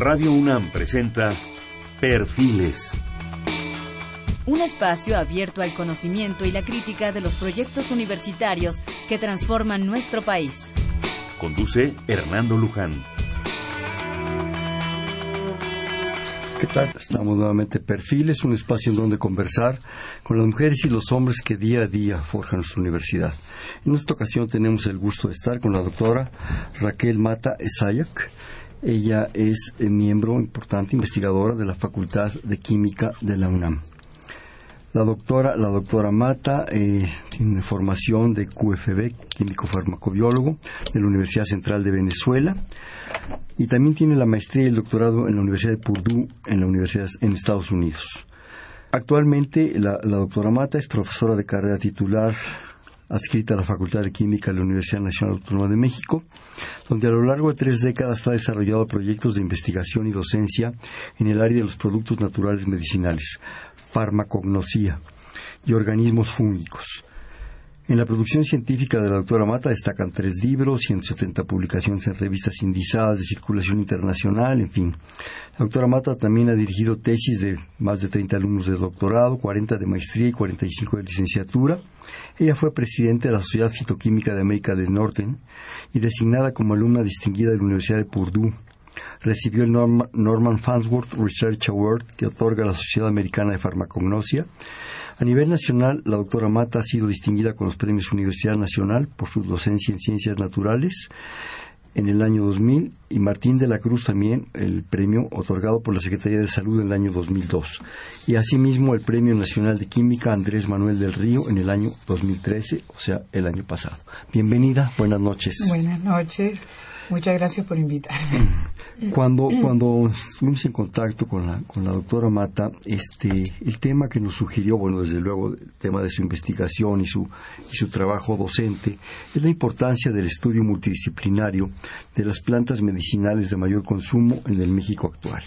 Radio UNAM presenta Perfiles. Un espacio abierto al conocimiento y la crítica de los proyectos universitarios que transforman nuestro país. Conduce Hernando Luján. ¿Qué tal? Estamos nuevamente Perfiles, un espacio en donde conversar con las mujeres y los hombres que día a día forjan nuestra universidad. En esta ocasión tenemos el gusto de estar con la doctora Raquel Mata Esayak. Ella es eh, miembro importante, investigadora de la Facultad de Química de la UNAM. La doctora, la doctora Mata eh, tiene formación de QFB, químico farmacobiólogo, de la Universidad Central de Venezuela, y también tiene la maestría y el doctorado en la Universidad de Purdue, en la Universidad en Estados Unidos. Actualmente, la, la doctora Mata es profesora de carrera titular adscrita a la Facultad de Química de la Universidad Nacional Autónoma de México, donde a lo largo de tres décadas ha desarrollado proyectos de investigación y docencia en el área de los productos naturales medicinales, farmacognosía y organismos fúngicos. En la producción científica de la doctora Mata destacan tres libros, 170 publicaciones en revistas indizadas de circulación internacional, en fin. La doctora Mata también ha dirigido tesis de más de 30 alumnos de doctorado, 40 de maestría y 45 de licenciatura. Ella fue presidenta de la Sociedad Fitoquímica de América del Norte y designada como alumna distinguida de la Universidad de Purdue. Recibió el Norman Farnsworth Research Award que otorga la Sociedad Americana de Farmacognosia a nivel nacional, la doctora Mata ha sido distinguida con los premios Universidad Nacional por su docencia en ciencias naturales en el año 2000 y Martín de la Cruz también el premio otorgado por la Secretaría de Salud en el año 2002 y asimismo el Premio Nacional de Química Andrés Manuel del Río en el año 2013, o sea, el año pasado. Bienvenida, buenas noches. Buenas noches. Muchas gracias por invitarme. Cuando, cuando estuvimos en contacto con la, con la doctora Mata, este, el tema que nos sugirió, bueno, desde luego, el tema de su investigación y su, y su trabajo docente, es la importancia del estudio multidisciplinario de las plantas medicinales de mayor consumo en el México actual.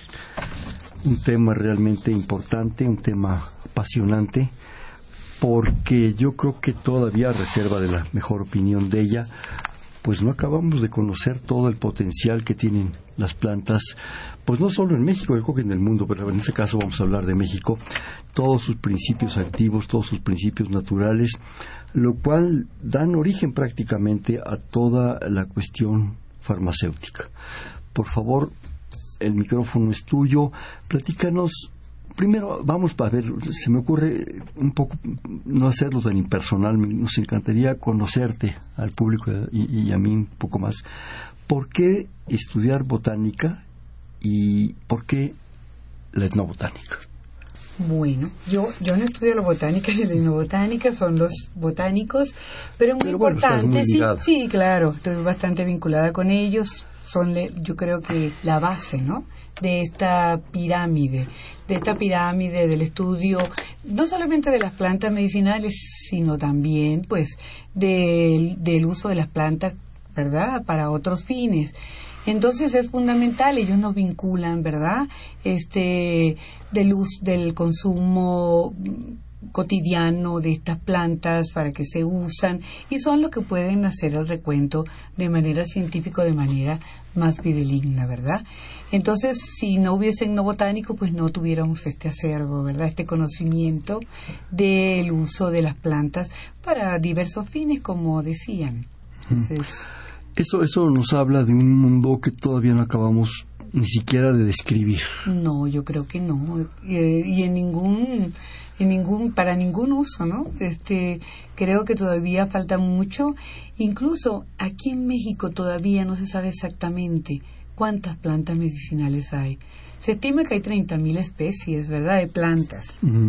Un tema realmente importante, un tema apasionante, porque yo creo que todavía, reserva de la mejor opinión de ella, pues no acabamos de conocer todo el potencial que tienen las plantas, pues no solo en México, yo creo que en el mundo, pero en este caso vamos a hablar de México, todos sus principios activos, todos sus principios naturales, lo cual dan origen prácticamente a toda la cuestión farmacéutica. Por favor, el micrófono es tuyo, platícanos primero vamos a ver, se me ocurre un poco no hacerlo tan impersonal, nos encantaría conocerte al público y, a mí un poco más. ¿Por qué estudiar botánica y por qué la etnobotánica? Bueno, yo, yo no estudio la botánica ni la etnobotánica, son los botánicos, pero es muy importante. sí, sí, claro, estoy bastante vinculada con ellos, son yo creo que la base, ¿no? De esta pirámide, de esta pirámide del estudio, no solamente de las plantas medicinales, sino también, pues, del, del uso de las plantas, ¿verdad?, para otros fines. Entonces es fundamental, ellos nos vinculan, ¿verdad? Este, del, uso, del consumo cotidiano de estas plantas para que se usan y son los que pueden hacer el recuento de manera científica, de manera más fideligna, ¿verdad? Entonces, si no hubiese no botánico, pues no tuviéramos este acervo, ¿verdad? Este conocimiento del uso de las plantas para diversos fines, como decían. eso, eso nos habla de un mundo que todavía no acabamos ni siquiera de describir. No, yo creo que no. Eh, y en ningún ningún para ningún uso, ¿no? Este, creo que todavía falta mucho, incluso aquí en México todavía no se sabe exactamente cuántas plantas medicinales hay. Se estima que hay 30.000 especies, ¿verdad?, de plantas.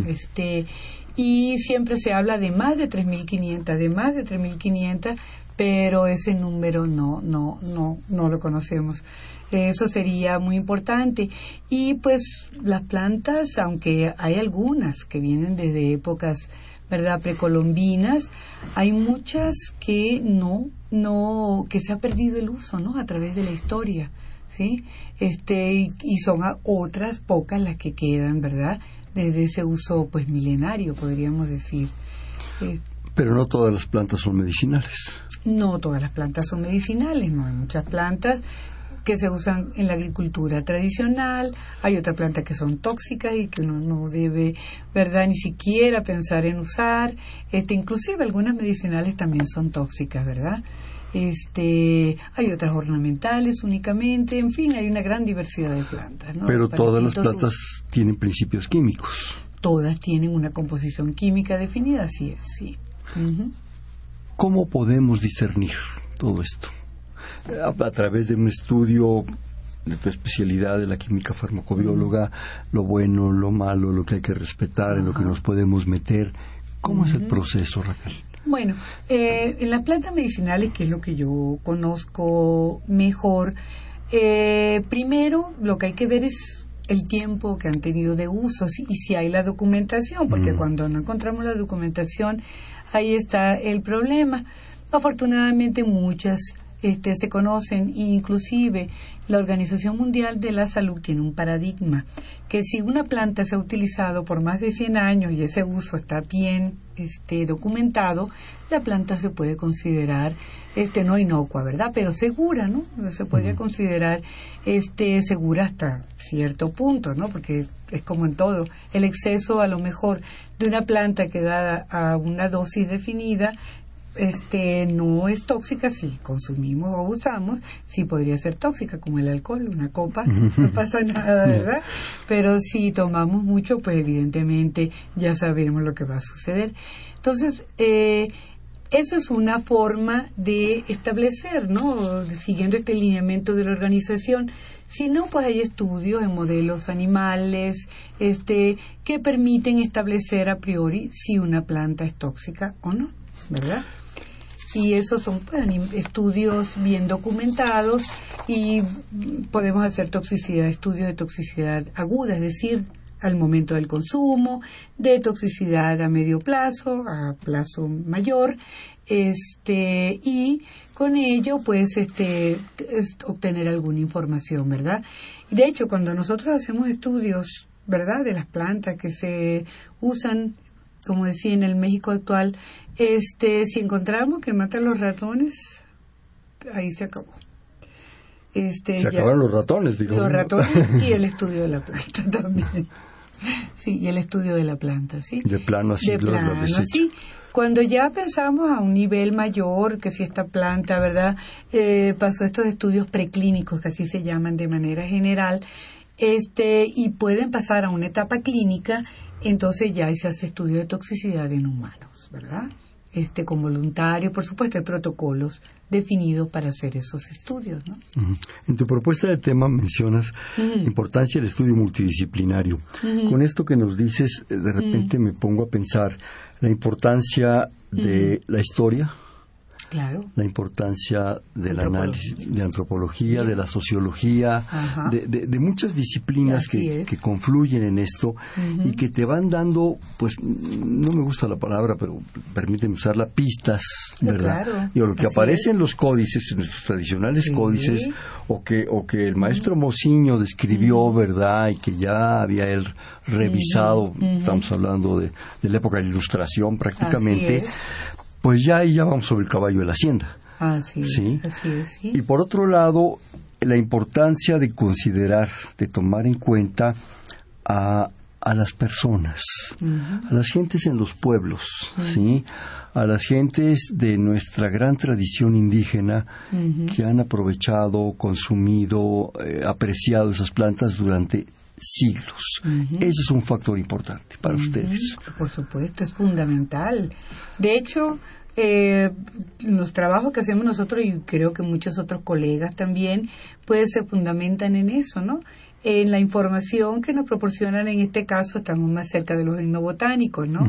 Este y siempre se habla de más de 3.500, de más de 3.500, pero ese número no no no no lo conocemos. Eso sería muy importante. Y pues las plantas, aunque hay algunas que vienen desde épocas, ¿verdad?, precolombinas, hay muchas que no, no, que se ha perdido el uso, ¿no?, a través de la historia. ¿Sí? Este, y, son otras pocas las que quedan, ¿verdad? Desde ese uso, pues, milenario, podríamos decir. Eh, Pero no todas las plantas son medicinales. No todas las plantas son medicinales, no hay muchas plantas que se usan en la agricultura tradicional, hay otras plantas que son tóxicas y que uno no debe, ¿verdad?, ni siquiera pensar en usar, este, inclusive algunas medicinales también son tóxicas, ¿verdad? Este, hay otras ornamentales únicamente, en fin, hay una gran diversidad de plantas. ¿no? Pero todas las plantas tienen principios químicos. Todas tienen una composición química definida, así es, sí. ¿Cómo podemos discernir todo esto? a, través de un estudio de tu especialidad de la química farmacobióloga, lo bueno, lo malo, lo que hay que respetar, en lo que nos podemos meter. ¿Cómo es el proceso, Raquel? Bueno, eh, en las plantas medicinales, que es lo que yo conozco mejor, eh, primero lo que hay que ver es el tiempo que han tenido de uso y si hay la documentación, porque cuando no encontramos la documentación, ahí está el problema. Afortunadamente muchas este, se conocen inclusive la Organización Mundial de la Salud tiene un paradigma que si una planta se ha utilizado por más de 100 años y ese uso está bien este, documentado, la planta se puede considerar este, no inocua, ¿verdad? Pero segura, ¿no? Se podría considerar este, segura hasta cierto punto, ¿no? Porque es como en todo, el exceso a lo mejor de una planta que da a una dosis definida este no es tóxica si consumimos o usamos, sí podría ser tóxica como el alcohol, una copa, no pasa nada, ¿verdad? Pero si tomamos mucho, pues evidentemente ya sabemos lo que va a suceder. Entonces, eh, eso es una forma de establecer, ¿no? Siguiendo este lineamiento de la organización. Si no, pues hay estudios en modelos animales, este, que permiten establecer a priori si una planta es tóxica o no, ¿verdad? y esos son estudios bien documentados y podemos hacer toxicidad, estudios de toxicidad aguda, es decir, al momento del consumo, de toxicidad a medio plazo, a plazo mayor, este, y con ello, pues, este, obtener alguna información, ¿verdad? De hecho, cuando nosotros hacemos estudios, ¿verdad?, de las plantas que se usan como decía en el México actual, este, si encontramos que matan los ratones, ahí se acabó. Este, se acabaron los ratones, digamos. Los ratones y el estudio de la planta también. Sí, y el estudio de la planta, ¿sí? De plano así. De plano así. Cuando ya pensamos a un nivel mayor, que si esta planta, ¿verdad? Eh, pasó estos estudios preclínicos, que así se llaman de manera general, este, y pueden pasar a una etapa clínica, entonces ya se hace estudio de toxicidad en humanos, ¿verdad? Este, con voluntarios, por supuesto, hay protocolos definidos para hacer esos estudios, ¿no? En tu propuesta de tema mencionas la importancia del estudio multidisciplinario. Con esto que nos dices, eh, de repente me pongo a pensar la importancia de la historia, la importancia del análisis, de antropología, de la sociología, de, muchas disciplinas que, confluyen en esto y que te van dando, pues, no me gusta la palabra, pero permíteme usarla, pistas, ¿verdad? Y lo que aparece en los códices, en nuestros tradicionales códices, o que, o que el maestro Mociño describió, ¿verdad? Y que ya había él revisado, estamos hablando de, de, la época de la ilustración prácticamente, pues ya ahí ya vamos sobre el caballo de la hacienda. ¿sí? ¿sí? Y por otro lado, la importancia de considerar, de tomar en cuenta a, a las personas, a las gentes en los pueblos, ¿sí? a las gentes de nuestra gran tradición indígena que han aprovechado, consumido, eh, apreciado esas plantas durante siglos. Eso es un factor importante para ustedes. Por supuesto, es fundamental. De hecho, eh, los trabajos que hacemos nosotros y creo que muchos otros colegas también, pues se fundamentan en eso, ¿no? En la información que nos proporcionan, en este caso, estamos más cerca de los etnobotánicos, ¿no?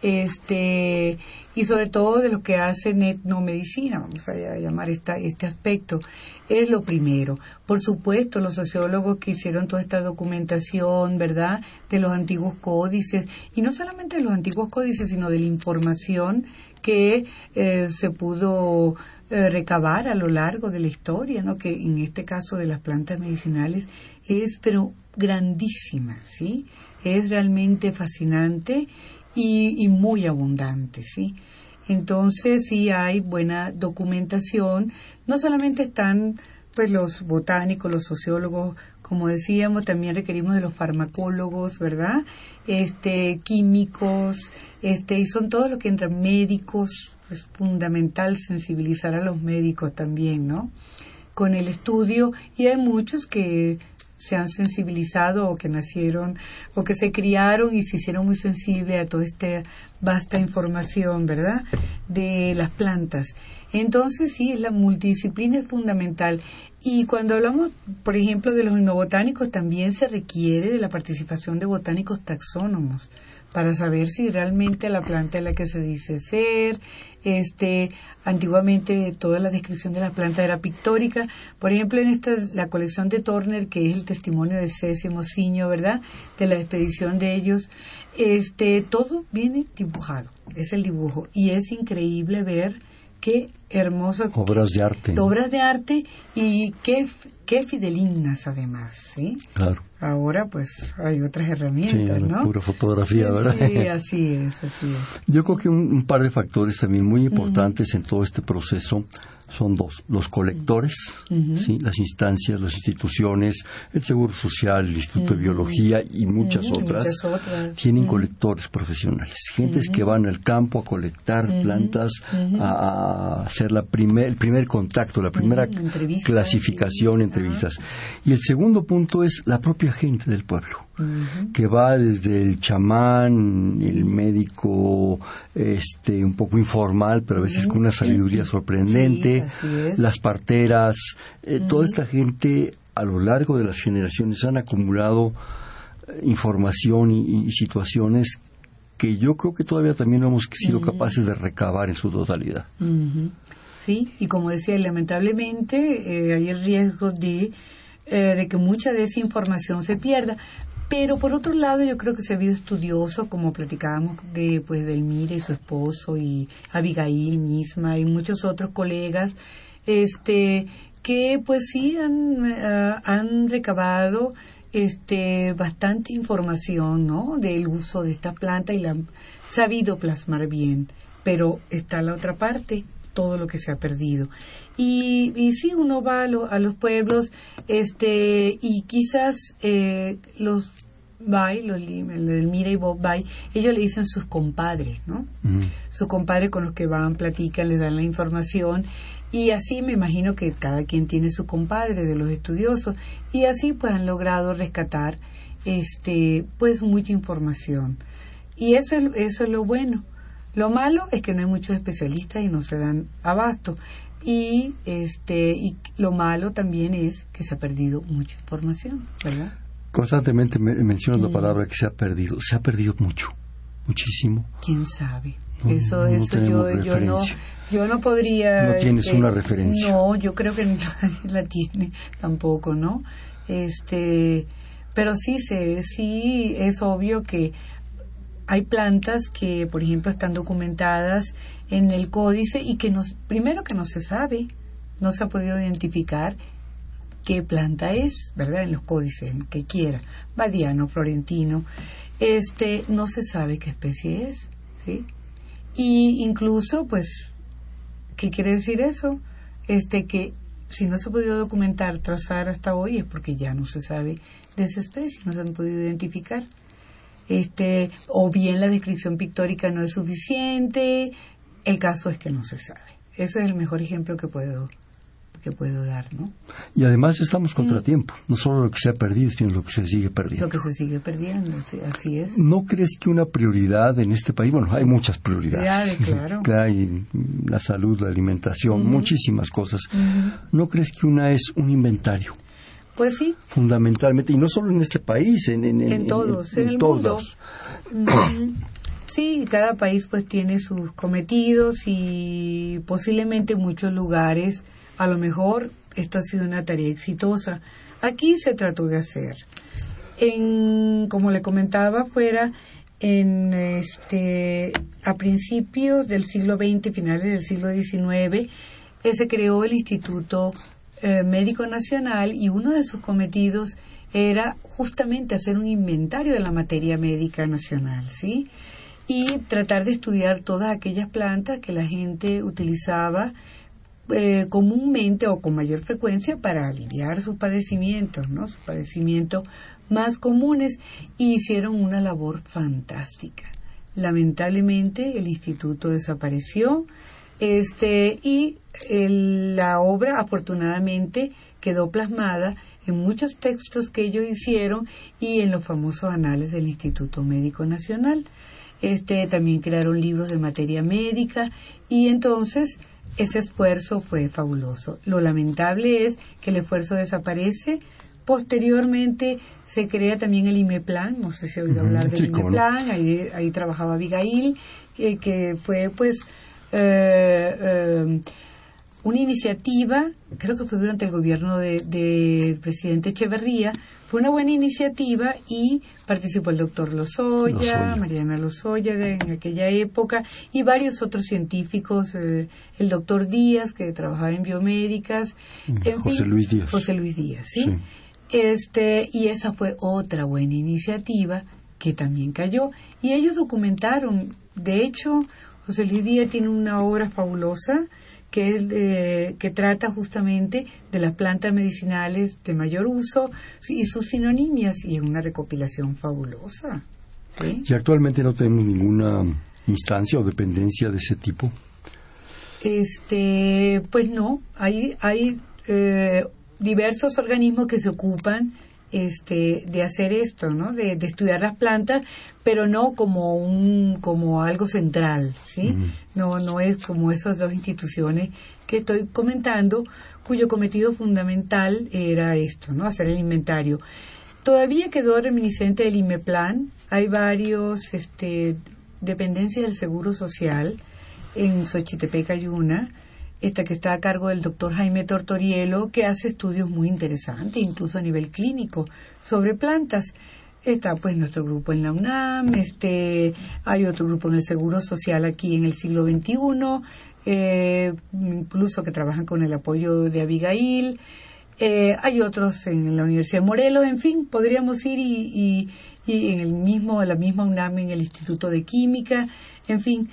Este, y sobre todo de lo que hacen etnomedicina, vamos a llamar esta, este aspecto, es lo primero. Por supuesto, los sociólogos que hicieron toda esta documentación, ¿verdad?, de los antiguos códices, y no solamente de los antiguos códices, sino de la información que eh, se pudo eh, recabar a lo largo de la historia, ¿no? que en este caso de las plantas medicinales es pero grandísima, ¿sí? Es realmente fascinante y, muy abundante, ¿sí? Entonces sí hay buena documentación, no solamente están pues los botánicos, los sociólogos, como decíamos, también requerimos de los farmacólogos, ¿verdad? Este, químicos, este, y son todos los que entran médicos, es fundamental sensibilizar a los médicos también, ¿no? Con el estudio, y hay muchos que se han sensibilizado o que nacieron o que se criaron y se hicieron muy sensibles a toda esta vasta información, ¿verdad? De las plantas. Entonces, sí, la multidisciplina es fundamental. Y cuando hablamos, por ejemplo, de los etnobotánicos, también se requiere de la participación de botánicos taxónomos para saber si realmente la planta es la que se dice ser. Este, antiguamente toda la descripción de la planta era pictórica. Por ejemplo, en esta la colección de Turner, que es el testimonio de César Mociño, ¿verdad? De la expedición de ellos, este, todo viene dibujado. Es el dibujo y es increíble ver qué hermosas obras de arte. Obras de arte y qué, qué fidelinas además, ¿sí? Claro. Ahora pues hay otras herramientas, sí, ¿no? Pura fotografía, ¿verdad? Sí, así es, así es. Yo creo que un, par de factores también muy importantes en todo este proceso son dos. Los colectores, ¿sí? las instancias, las instituciones, el Seguro Social, el Instituto de Biología y muchas, otras, tienen colectores profesionales. Gentes que van al campo a colectar plantas, a, hacer la primer, el primer contacto, la primera clasificación, entrevistas. Y el segundo punto es la propia gente del pueblo que va desde el chamán, el médico este un poco informal, pero a veces con una sabiduría sorprendente, las parteras, eh, toda esta gente a lo largo de las generaciones han acumulado eh, información y, situaciones que yo creo que todavía también no hemos sido capaces de recabar en su totalidad. Sí, y como decía, lamentablemente eh, hay el riesgo de, de que mucha de esa información se pierda. Pero por otro lado, yo creo que se ha habido estudioso, como platicábamos de pues Mire y su esposo y Abigail misma y muchos otros colegas, este que pues sí han, eh, han recabado este bastante información, ¿no? Del uso de esta planta y la han sabido plasmar bien. Pero está la otra parte, todo lo que se ha perdido. Y, y sí, uno va a, a los pueblos este y quizás eh, los Bay, los del Mira y Bob Bay, ellos le dicen sus compadres, ¿no? Sus compadres con los que van, platican, les dan la información y así me imagino que cada quien tiene su compadre de los estudiosos y así pues han logrado rescatar este pues mucha información. Y eso, eso es lo bueno. Lo malo es que no hay muchos especialistas y no se dan abasto. Y, este, y lo malo también es que se ha perdido mucha información, ¿verdad? Constantemente mencionas la palabra que se ha perdido. Se ha perdido mucho, muchísimo. ¿Quién sabe? eso, eso yo, yo, no, yo no podría. No tienes este, una referencia. No, yo creo que nadie la tiene tampoco, ¿no? Este, pero sí se, sí es obvio que hay plantas que, por ejemplo, están documentadas en el códice y que nos, primero que no se sabe, no se ha podido identificar qué planta es, ¿verdad? En los códices, que quiera, badiano, florentino, este, no se sabe qué especie es, ¿sí? Y incluso, pues, ¿qué quiere decir eso? Este, que si no se ha podido documentar, trazar hasta hoy, es porque ya no se sabe de esa especie, no se han podido identificar este, o bien la descripción pictórica no es suficiente, el caso es que no se sabe. Ese es el mejor ejemplo que puedo que puedo dar, ¿no? Y además estamos contratiempo, no solo lo que se ha perdido, sino lo que se sigue perdiendo. Lo que se sigue perdiendo, así es. ¿No crees que una prioridad en este país, bueno, hay muchas prioridades, claro. hay la salud, la alimentación, muchísimas cosas. ¿No crees que una es un inventario? Pues sí. Fundamentalmente, y no solo en este país, en, en, todos, en, el todos. Mundo. Sí, cada país pues tiene sus cometidos y posiblemente en muchos lugares a lo mejor esto ha sido una tarea exitosa. Aquí se trató de hacer. En, como le comentaba, fuera en este a principios del siglo XX, finales del siglo XIX, eh, se creó el Instituto eh, médico nacional y uno de sus cometidos era justamente hacer un inventario de la materia médica nacional, ¿sí? Y tratar de estudiar todas aquellas plantas que la gente utilizaba eh, comúnmente o con mayor frecuencia para aliviar sus padecimientos, ¿no? Sus padecimientos más comunes y hicieron una labor fantástica. Lamentablemente el instituto desapareció este y la obra afortunadamente quedó plasmada en muchos textos que ellos hicieron y en los famosos anales del Instituto Médico Nacional. Este, también crearon libros de materia médica y entonces ese esfuerzo fue fabuloso. Lo lamentable es que el esfuerzo desaparece. Posteriormente se crea también el IMEPLAN, no sé si ha oído hablar del IMEPLAN, ahí, ahí trabajaba Abigail, que, que fue pues eh, eh, una iniciativa, creo que fue durante el gobierno del de, presidente Echeverría, fue una buena iniciativa y participó el doctor Lozoya, Mariana Lozoya de, en aquella época y varios otros científicos, eh, el doctor Díaz que trabajaba en biomédicas, José Luis Díaz. José Luis Díaz, ¿sí? Este, y esa fue otra buena iniciativa que también cayó y ellos documentaron, de hecho, José Luis Díaz tiene una obra fabulosa que, que trata justamente de las plantas medicinales de mayor uso y sus sinonimias y es una recopilación fabulosa. ¿Y actualmente no tenemos ninguna instancia o dependencia de ese tipo? Este, pues no, hay, hay eh, diversos organismos que se ocupan este, de hacer esto, ¿no? De, estudiar las plantas, pero no como un, como algo central, ¿sí? No, no es como esas dos instituciones que estoy comentando, cuyo cometido fundamental era esto, ¿no? Hacer el inventario. Todavía quedó reminiscente del IMEPLAN, hay varios, este, dependencias del Seguro Social, en Xochitepec hay una, esta que está a cargo del doctor Jaime Tortorielo, que hace estudios muy interesantes, incluso a nivel clínico, sobre plantas. Está pues nuestro grupo en la UNAM, este, hay otro grupo en el Seguro Social aquí en el siglo XXI, eh, incluso que trabajan con el apoyo de Abigail, eh, hay otros en la Universidad de Morelos, en fin, podríamos ir y, y, y en el mismo, la misma UNAM en el Instituto de Química, en fin,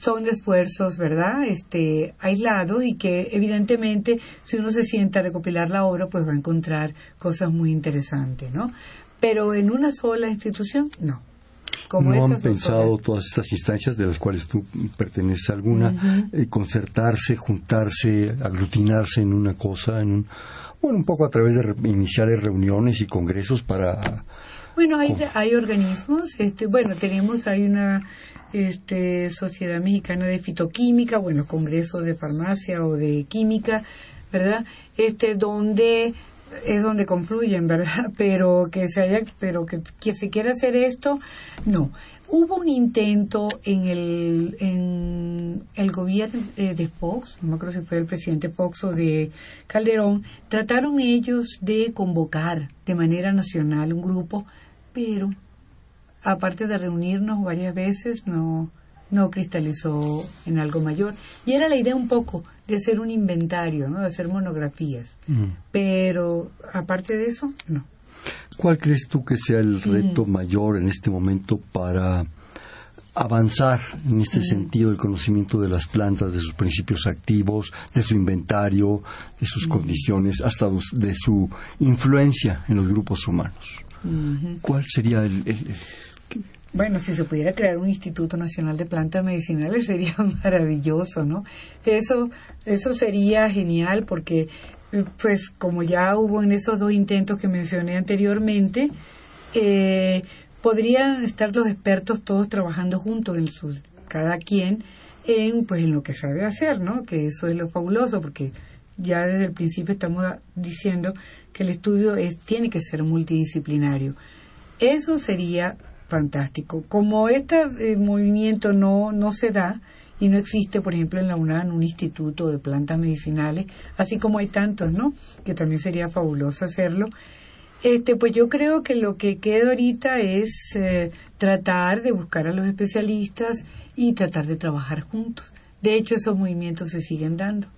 son esfuerzos, ¿verdad? Este, aislados y que evidentemente si uno se sienta a recopilar la obra, pues va a encontrar cosas muy interesantes, ¿no? Pero en una sola institución, no. Como ¿No han pensado todas estas instancias de las cuales tú perteneces a alguna, eh, concertarse, juntarse, aglutinarse en una cosa, en un, bueno, un poco a través de iniciales reuniones y congresos para... Bueno, hay, hay organismos, este, bueno, tenemos, hay una este, Sociedad Mexicana de Fitoquímica, bueno, Congreso de Farmacia o de Química, ¿verdad? Este, donde es donde confluyen, ¿verdad? Pero que se haya, pero que, que se quiera hacer esto, no. Hubo un intento en el, en el gobierno eh, de Fox, no me acuerdo si fue el presidente Fox o de Calderón, trataron ellos de convocar de manera nacional un grupo, pero aparte de reunirnos varias veces, no, no cristalizó en algo mayor. Y era la idea un poco de hacer un inventario, ¿no? de hacer monografías. Pero aparte de eso, no. ¿Cuál crees tú que sea el reto mayor en este momento para avanzar en este sentido del conocimiento de las plantas, de sus principios activos, de su inventario, de sus condiciones, hasta de su influencia en los grupos humanos? ¿Cuál sería el, bueno, si se pudiera crear un Instituto Nacional de Plantas Medicinales sería maravilloso, ¿no? Eso, eso sería genial porque, pues, como ya hubo en esos dos intentos que mencioné anteriormente, eh, podrían estar los expertos todos trabajando juntos, en sus, cada quien, en, pues, en lo que sabe hacer, ¿no? Que eso es lo fabuloso porque ya desde el principio estamos diciendo que el estudio es, tiene que ser multidisciplinario. Eso sería fantástico. Como este eh, movimiento no, no se da y no existe, por ejemplo, en la UNAM un instituto de plantas medicinales, así como hay tantos, ¿no? Que también sería fabuloso hacerlo. Este, pues yo creo que lo que queda ahorita es eh, tratar de buscar a los especialistas y tratar de trabajar juntos. De hecho, esos movimientos se siguen dando.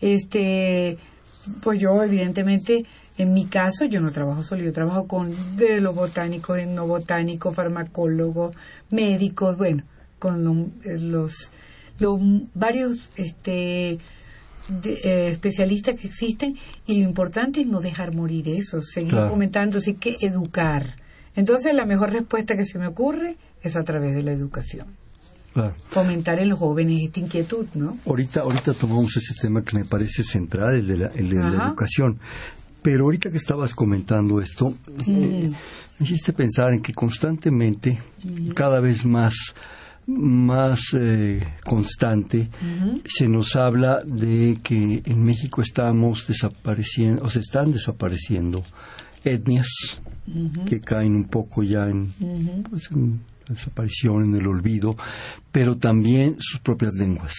Este, pues yo evidentemente en mi caso, yo no trabajo solo, yo trabajo con de los botánicos, etnobotánicos, farmacólogos, médicos, bueno, con eh, los, los varios este, eh, especialistas que existen y lo importante es no dejar morir eso, seguir comentando, así que educar. Entonces la mejor respuesta que se me ocurre es a través de la educación. Fomentar en los jóvenes esta inquietud, ¿no? Ahorita, ahorita tomamos ese tema que me parece central, el de la, educación. Pero ahorita que estabas comentando esto, eh, me hiciste pensar en que constantemente, cada vez más más eh, constante, se nos habla de que en México estamos desapareciendo, o se están desapareciendo etnias que caen un poco ya en, pues, en desaparición, en el olvido, pero también sus propias lenguas.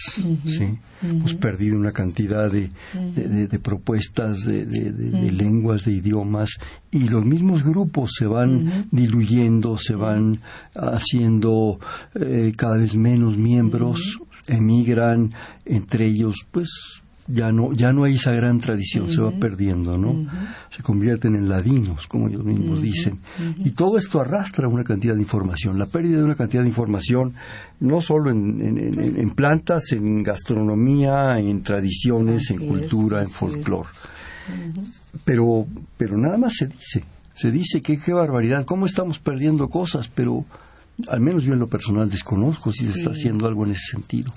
¿sí? Hemos perdido una cantidad de, de, propuestas de, lenguas, de idiomas, y los mismos grupos se van diluyendo, se van haciendo eh, cada vez menos miembros, emigran, entre ellos, pues ya no ya no hay esa gran tradición, se va perdiendo, ¿no? Se convierten en ladinos, como ellos mismos dicen. Y todo esto arrastra una cantidad de información, la pérdida de una cantidad de información, no solo en, plantas, en gastronomía, en tradiciones, en cultura, en folclore. Pero, pero nada más se dice, se dice que qué barbaridad, cómo estamos perdiendo cosas, pero al menos yo en lo personal desconozco si se está haciendo algo en ese sentido.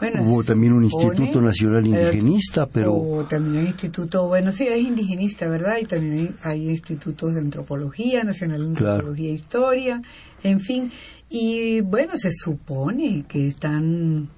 Hubo también un Instituto Nacional Indigenista, pero... O también un instituto, bueno, sí, es indigenista, ¿verdad? Y también hay, institutos de antropología, Nacional de Antropología e Historia, en fin. Y bueno, se supone que están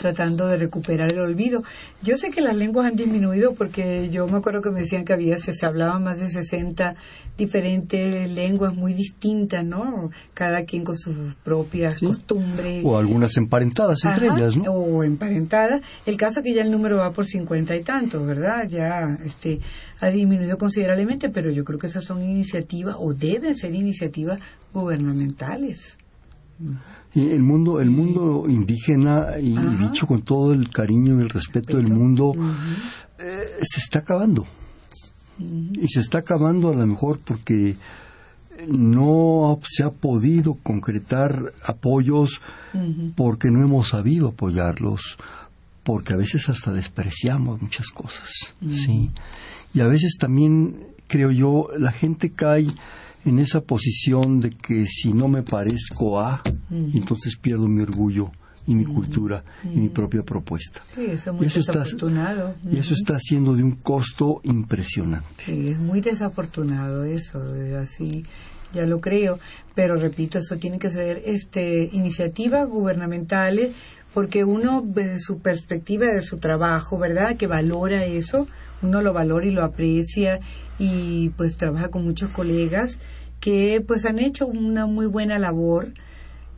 tratando de recuperar el olvido. Yo sé que las lenguas han disminuido porque yo me acuerdo que me decían que había, se hablaban más de 60 diferentes lenguas muy distintas, ¿no? Cada quien con sus propias costumbres. O algunas emparentadas entre ellas, ¿no? O emparentadas. El caso es que ya el número va por 50 y tantos, ¿verdad? Ya este ha disminuido considerablemente, pero yo creo que esas son iniciativas o deben ser iniciativas gubernamentales el mundo el mundo indígena y dicho con todo el cariño y el respeto del mundo eh, se está acabando. Y se está acabando a lo mejor porque no se ha podido concretar apoyos porque no hemos sabido apoyarlos porque a veces hasta despreciamos muchas cosas sí y a veces también creo yo la gente cae en esa posición de que si no me parezco a, entonces pierdo mi orgullo y mi cultura y mi propia propuesta. Sí, eso, muy y eso Está, y eso está haciendo de un costo impresionante. Sí, es muy desafortunado eso, así ya lo creo, pero repito, eso tiene que ser este iniciativas gubernamentales porque uno desde su perspectiva de su trabajo, ¿verdad? Que valora eso, uno lo valora y lo aprecia y pues trabaja con muchos colegas que pues han hecho una muy buena labor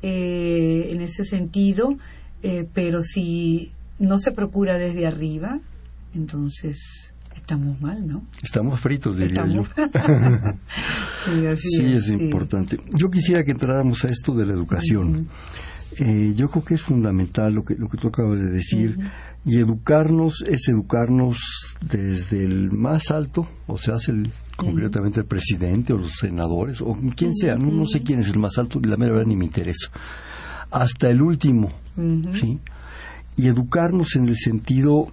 eh, en ese sentido, eh, pero si no se procura desde arriba, entonces estamos mal, ¿no? Estamos fritos, diría yo. sí, es, importante. Yo quisiera que entráramos a esto de la educación. Eh, yo creo que es fundamental lo que, lo que tú acabas de decir. Y educarnos es educarnos desde el más alto, o sea, hace el, concretamente el presidente o los senadores, o quien sea, no, sé quién es el más alto, la mera verdad ni me interesa, hasta el último, ¿sí? Y educarnos en el sentido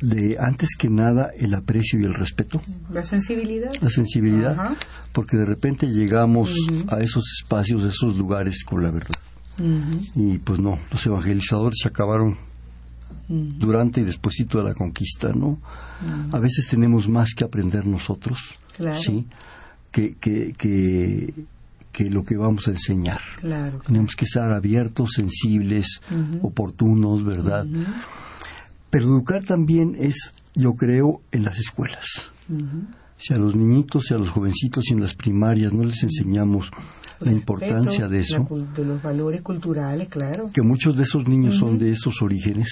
de, antes que nada, el aprecio y el respeto. La sensibilidad. La sensibilidad, porque de repente llegamos a esos espacios, a esos lugares con la verdad. Y pues no, los evangelizadores se durante y despuesito de la conquista, ¿no? A veces tenemos más que aprender nosotros, ¿sí? Que, que, que, lo que vamos a enseñar. Tenemos que estar abiertos, sensibles, oportunos, ¿verdad? Pero educar también es, yo creo, en las escuelas si a los niñitos y a los jovencitos y en las primarias no les enseñamos la importancia de eso. de los valores culturales, claro. Que muchos de esos niños son de esos orígenes,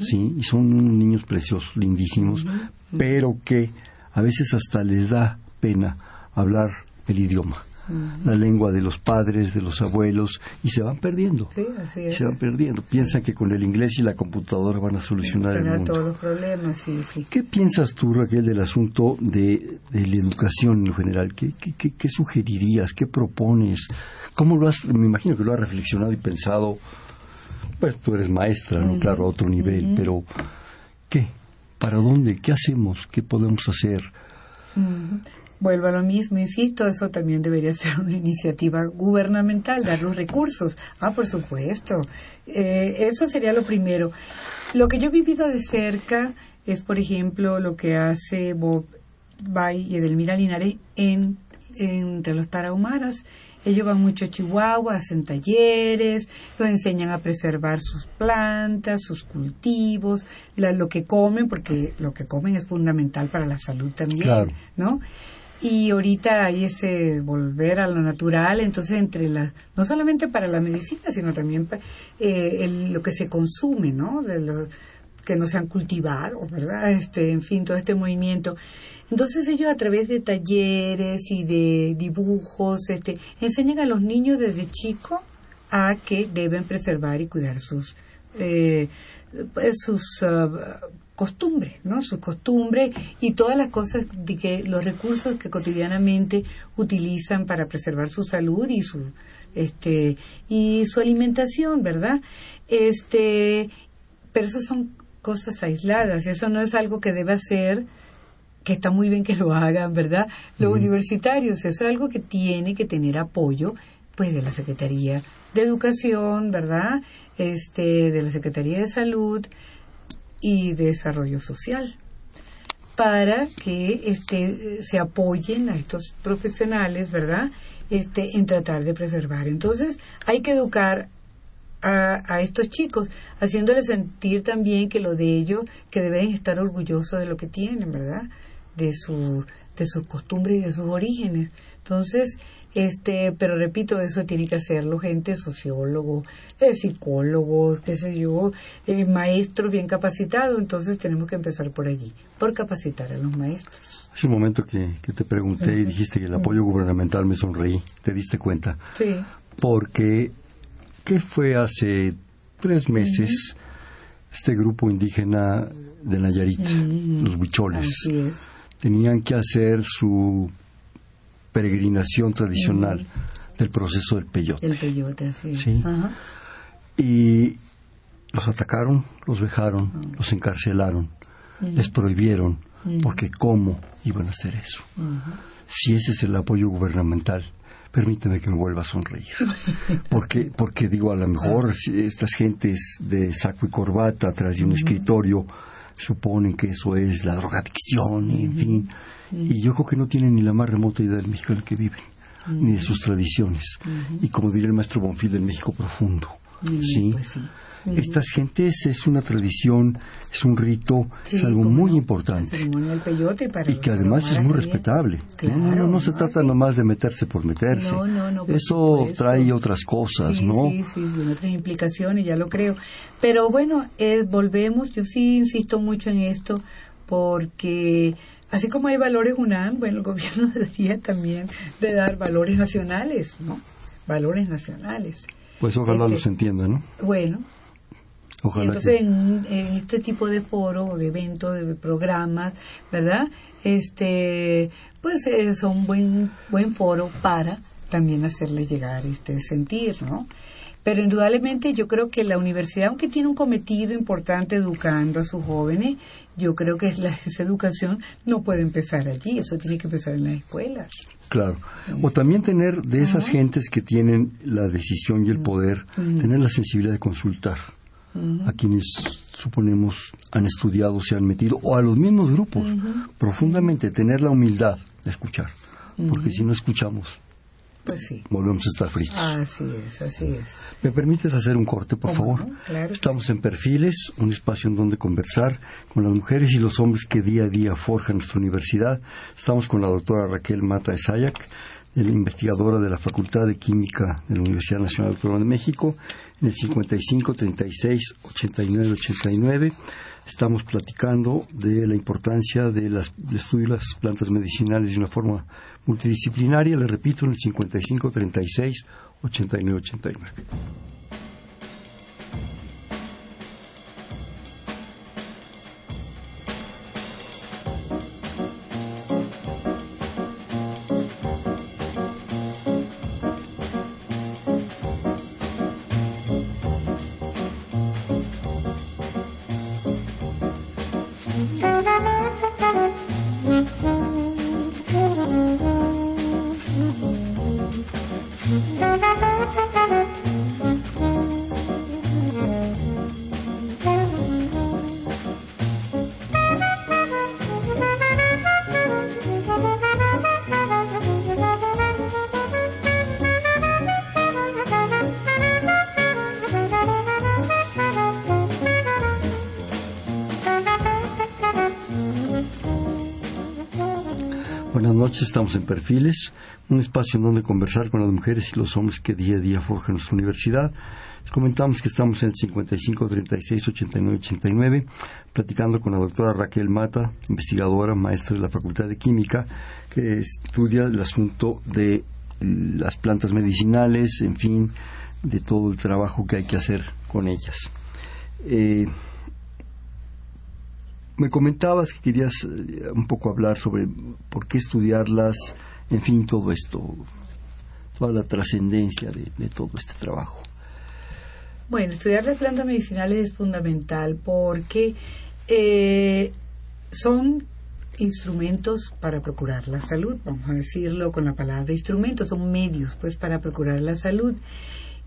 ¿sí? Y son niños preciosos, lindísimos, pero que a veces hasta les da pena hablar el idioma la lengua de los padres, de los abuelos, y se van perdiendo. Se van perdiendo. Piensan que con el inglés y la computadora van a solucionar el mundo. todos los problemas, ¿Qué piensas tú, Raquel, del asunto de, de la educación en general? ¿Qué, qué, qué, sugerirías? ¿Qué propones? ¿Cómo lo has, me imagino que lo has reflexionado y pensado, pues tú eres maestra, ¿no? Claro, a otro nivel, pero ¿qué? ¿Para dónde? ¿Qué hacemos? ¿Qué podemos hacer? Vuelvo a lo mismo, insisto, eso también debería ser una iniciativa gubernamental, dar los recursos. Ah, por supuesto. Eh, eso sería lo primero. Lo que yo he vivido de cerca es, por ejemplo, lo que hace Bob Bay y Edelmira Linares en, entre los tarahumaras. Ellos van mucho a Chihuahua, hacen talleres, los enseñan a preservar sus plantas, sus cultivos, lo que comen, porque lo que comen es fundamental para la salud también, ¿no? Y ahorita hay ese volver a lo natural, entonces entre las, no solamente para la medicina, sino también para, eh, lo que se consume, ¿no? De lo, que no se han cultivado, ¿verdad? Este, en fin, todo este movimiento. Entonces ellos a través de talleres y de dibujos, este, enseñan a los niños desde chicos a que deben preservar y cuidar sus eh, pues, sus ah, costumbre, ¿no? Su costumbre y todas las cosas de que los recursos que cotidianamente utilizan para preservar su salud y su este y su alimentación, ¿verdad? Este, pero eso son cosas aisladas, eso no es algo que debe hacer que está muy bien que lo hagan, ¿verdad? Los universitarios, es algo que tiene que tener apoyo pues de la Secretaría de Educación, ¿verdad? Este, de la Secretaría de Salud, y desarrollo social para que este, se apoyen a estos profesionales, ¿verdad? Este, en tratar de preservar. Entonces, hay que educar a, a, estos chicos, haciéndoles sentir también que lo de ellos, que deben estar orgullosos de lo que tienen, ¿verdad? De, su, de sus costumbres y de sus orígenes. Entonces, este, pero repito, eso tiene que hacerlo gente, sociólogos, eh, psicólogos, qué sé yo, eh, maestros bien capacitados. Entonces tenemos que empezar por allí, por capacitar a los maestros. Hace un momento que, te pregunté y dijiste que el apoyo gubernamental me sonreí, ¿te diste cuenta? Sí. Porque, ¿qué fue hace tres meses? Este grupo indígena de Nayarit, los huicholes, tenían que hacer su peregrinación tradicional del proceso del peyote. El peyote, sí. Y los atacaron, los vejaron, los encarcelaron, les prohibieron, porque ¿cómo iban a hacer eso? Si ese es el apoyo gubernamental, permíteme que me vuelva a sonreír. Porque, porque digo, a lo mejor si estas gentes de saco y corbata atrás de un escritorio suponen que eso es la drogadicción, y, en fin. Y yo creo que no tienen ni la más remota idea del México en el que viven, ni de sus tradiciones. Y como diría el maestro Bonfil, del México profundo. ¿Sí? Pues Estas gentes es una tradición, es un rito, es algo muy importante. y que además es muy respetable. no, no, se trata nomás de meterse por meterse. Eso trae otras cosas, ¿no? Sí, sí, otras implicaciones, ya lo creo. Pero bueno, eh, volvemos, yo sí insisto mucho en esto, porque Así como hay valores UNAM, bueno, el gobierno debería también de dar valores nacionales, ¿no? Valores nacionales. Pues ojalá los este, entiendan, ¿no? Bueno. Ojalá entonces, en, este tipo de foro, de eventos, de programas, ¿verdad? Este, pues es un buen, buen foro para también hacerle llegar este sentir, ¿no? Pero indudablemente yo creo que la universidad, aunque tiene un cometido importante educando a sus jóvenes, yo creo que la, esa educación no puede empezar allí, eso tiene que empezar en las escuelas. Claro. O también tener de esas gentes que tienen la decisión y el poder, tener la sensibilidad de consultar a quienes suponemos han estudiado, se han metido, o a los mismos grupos, profundamente, tener la humildad de escuchar. Porque si no escuchamos, pues sí. Volvemos a estar fritos. Así es, así es. ¿Me permites hacer un corte, por favor? Claro Estamos en Perfiles, un espacio en donde conversar con las mujeres y los hombres que día a día forjan nuestra universidad. Estamos con la doctora Raquel Mata Esayac, investigadora de la Facultad de Química de la Universidad Nacional Autónoma de México, en el 55 36 89 89 estamos platicando de la importancia de del estudio de las plantas medicinales de una forma multidisciplinaria, le repito, en el 55 36 89 89. Estamos en Perfiles, un espacio en donde conversar con las mujeres y los hombres que día a día forjan nuestra universidad. Les comentamos que estamos en el 55 36 89 89, platicando con la doctora Raquel Mata, investigadora, maestra de la Facultad de Química, que estudia el asunto de las plantas medicinales, en fin, de todo el trabajo que hay que hacer con ellas. Eh, me comentabas que querías eh, un poco hablar sobre por qué estudiarlas, en fin, todo esto, toda la trascendencia de, todo este trabajo. Bueno, estudiar las plantas medicinales es fundamental porque eh, son instrumentos para procurar la salud, vamos a decirlo con la palabra instrumentos, son medios pues para procurar la salud.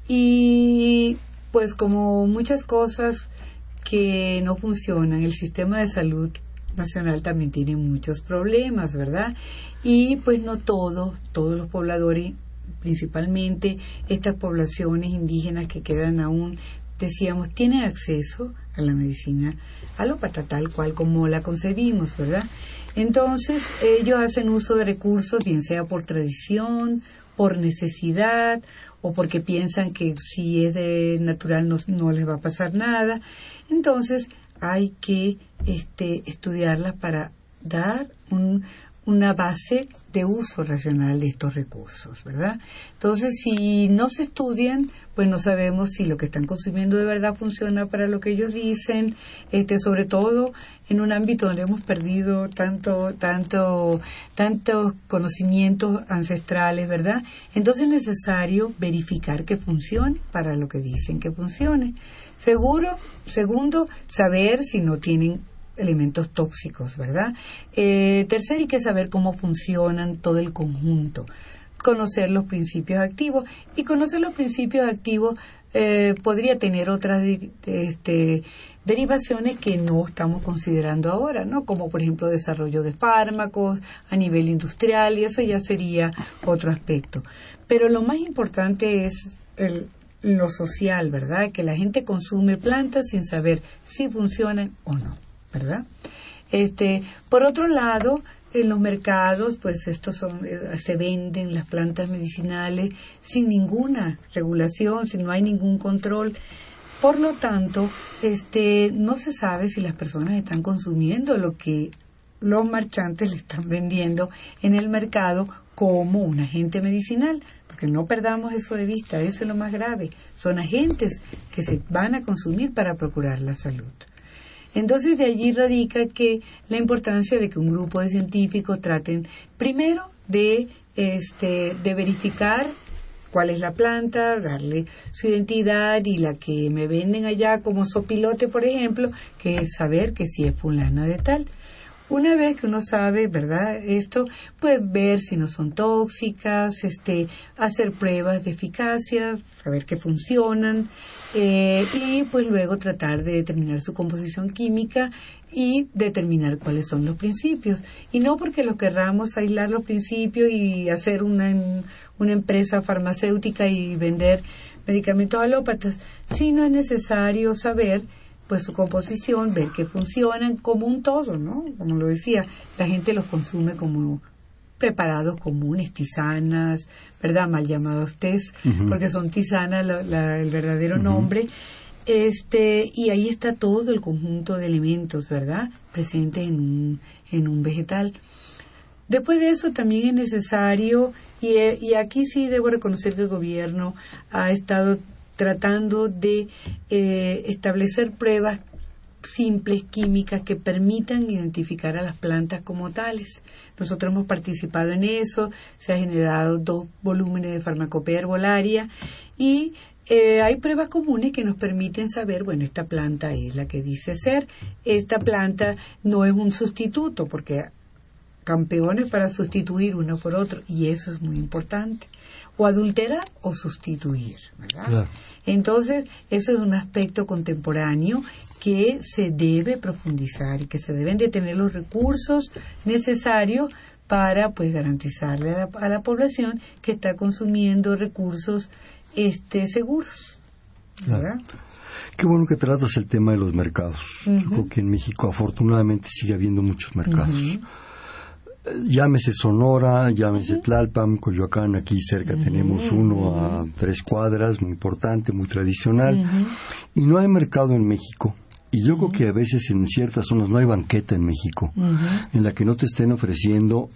Y pues como muchas cosas que no funcionan. El sistema de salud nacional también tiene muchos problemas, ¿verdad? Y pues no todos, todos los pobladores, principalmente estas poblaciones indígenas que quedan aún, decíamos, tienen acceso a la medicina alópata tal cual como la concebimos, ¿verdad? Entonces ellos hacen uso de recursos, bien sea por tradición, por necesidad o porque piensan que si es de natural no, no les va a pasar nada. Entonces hay que este, estudiarlas para dar un, una base de uso racional de estos recursos, ¿verdad? Entonces, si no se estudian, pues no sabemos si lo que están consumiendo de verdad funciona para lo que ellos dicen, este, sobre todo en un ámbito donde hemos perdido tanto, tanto, tantos conocimientos ancestrales, ¿verdad? Entonces es necesario verificar que funcione para lo que dicen que funcione. Seguro, segundo, saber si no tienen elementos tóxicos, ¿verdad? Eh, tercero, hay que saber cómo funcionan todo el conjunto, conocer los principios activos y conocer los principios activos eh, podría tener otras este, derivaciones que no estamos considerando ahora, ¿no? Como por ejemplo desarrollo de fármacos a nivel industrial y eso ya sería otro aspecto. Pero lo más importante es el, lo social, ¿verdad? Que la gente consume plantas sin saber si funcionan o no. ¿verdad? Este, por otro lado, en los mercados, pues estos son, eh, se venden las plantas medicinales sin ninguna regulación, si no hay ningún control. Por lo tanto, este, no se sabe si las personas están consumiendo lo que los marchantes le están vendiendo en el mercado como un agente medicinal, porque no perdamos eso de vista, eso es lo más grave. Son agentes que se van a consumir para procurar la salud. Entonces de allí radica que la importancia de que un grupo de científicos traten primero de este de verificar cuál es la planta, darle su identidad y la que me venden allá como sopilote, por ejemplo, que es saber que si es fulana de tal. Una vez que uno sabe, ¿verdad? Esto, puede ver si no son tóxicas, este, hacer pruebas de eficacia, saber que funcionan, eh, y pues luego tratar de determinar su composición química y determinar cuáles son los principios. Y no porque lo querramos aislar los principios y hacer una, una empresa farmacéutica y vender medicamentos alópatas, sino es necesario saber pues su composición, ver que funcionan como un todo, ¿no? Como lo decía, la gente los consume como preparados comunes, tisanas, ¿verdad? Mal llamados test, porque son tisanas el verdadero nombre. Este, y ahí está todo el conjunto de elementos, ¿verdad? Presente en un, en un vegetal. Después de eso también es necesario, y, y aquí sí debo reconocer que el gobierno ha estado tratando de eh, establecer pruebas simples químicas que permitan identificar a las plantas como tales. Nosotros hemos participado en eso, se han generado dos volúmenes de farmacopea herbolaria y eh, hay pruebas comunes que nos permiten saber, bueno, esta planta es la que dice ser, esta planta no es un sustituto, porque campeones para sustituir uno por otro, y eso es muy importante o adulterar o sustituir. ¿verdad? Entonces, eso es un aspecto contemporáneo que se debe profundizar y que se deben de tener los recursos necesarios para pues garantizarle a la, población que está consumiendo recursos este seguros. ¿verdad? Qué bueno que tratas el tema de los mercados. Yo creo que en México afortunadamente sigue habiendo muchos mercados. Llámese Sonora, llámese Tlalpan, Coyoacán, aquí cerca tenemos uno a tres cuadras, muy importante, muy tradicional, y no hay mercado en México. Y yo creo que a veces en ciertas zonas no hay banqueta en México, en la que no te estén ofreciendo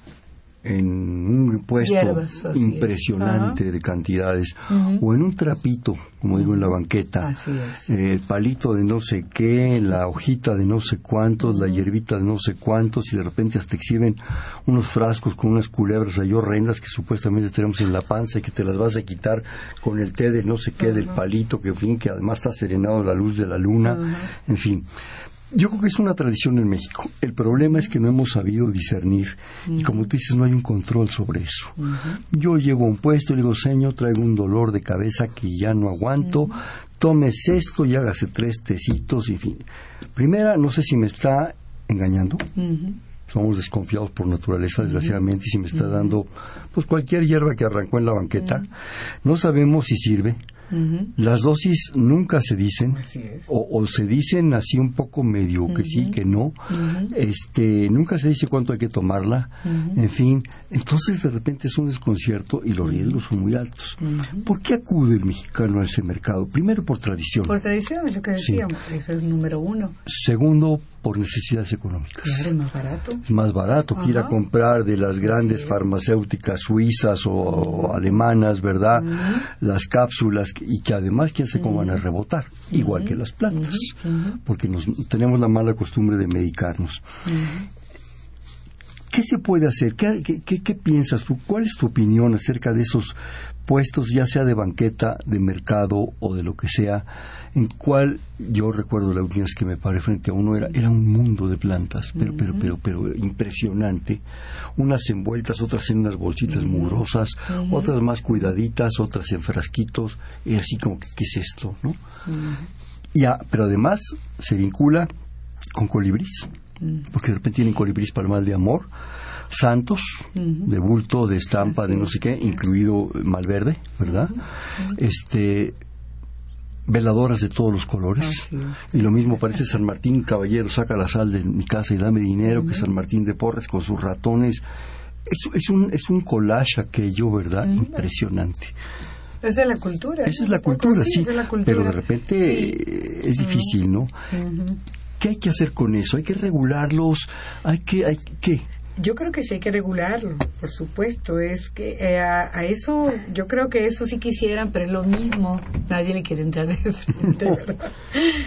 en un puesto impresionante de cantidades o en un trapito, como digo en la banqueta, el palito de no sé qué, la hojita de no sé cuántos, la hierbita de no sé cuántos y de repente hasta exhiben unos frascos con unas culebras ahí horrendas que supuestamente tenemos en la panza y que te las vas a quitar con el té de no sé qué del palito que fin que además está serenado la luz de la luna, en fin. Yo creo que es una tradición en México. El problema es que no hemos sabido discernir. Y como tú dices, no hay un control sobre eso. Yo llego a un puesto y le digo, señor, traigo un dolor de cabeza que ya no aguanto. Tomes esto y hágase tres tecitos, en fin. Primera, no sé si me está engañando. Somos desconfiados por naturaleza, desgraciadamente, y si me está dando pues cualquier hierba que arrancó en la banqueta. No sabemos si sirve las dosis nunca se dicen, o, se dicen así un poco medio que sí, que no. este Nunca se dice cuánto hay que tomarla. En fin, entonces de repente es un desconcierto y los riesgos son muy altos. ¿Por qué acude el mexicano a ese mercado? Primero por tradición. Por tradición, es lo que decíamos, eso es el número uno. Segundo, por necesidades económicas. Claro, es más barato. Más barato que ir a comprar de las grandes farmacéuticas suizas o alemanas, ¿verdad? Las cápsulas y que además quién sabe cómo van a rebotar, igual que las plantas, porque nos, tenemos la mala costumbre de medicarnos. ¿Qué se puede hacer? ¿Qué, qué, piensas tú? ¿Cuál es tu opinión acerca de esos puestos, ya sea de banqueta, de mercado o de lo que sea, en cual yo recuerdo la última vez que me paré frente a uno era, era un mundo de plantas, pero, pero, pero, pero impresionante. Unas envueltas, otras en unas bolsitas mugrosas, otras más cuidaditas, otras en frasquitos, y así como que, ¿qué es esto? ¿no? ya, pero además se vincula con colibrís, porque de repente tienen colibrís para el mal de amor, santos de bulto, de estampa, de no sé qué, incluido malverde, ¿verdad? Este veladoras de todos los colores. Y lo mismo parece San Martín Caballero, saca la sal de mi casa y dame dinero, que San Martín de Porres con sus ratones. Es, es, un, es un collage aquello, ¿verdad? Impresionante. Esa es la cultura. Esa es la cultura, sí. Pero de repente es difícil, ¿no? ¿Qué hay que hacer con eso? Hay que regularlos, hay que, hay que, yo creo que sí hay que regularlo, por supuesto. Es que eh, a, eso, yo creo que eso sí quisieran, pero es lo mismo. Nadie le quiere entrar de frente, ¿verdad?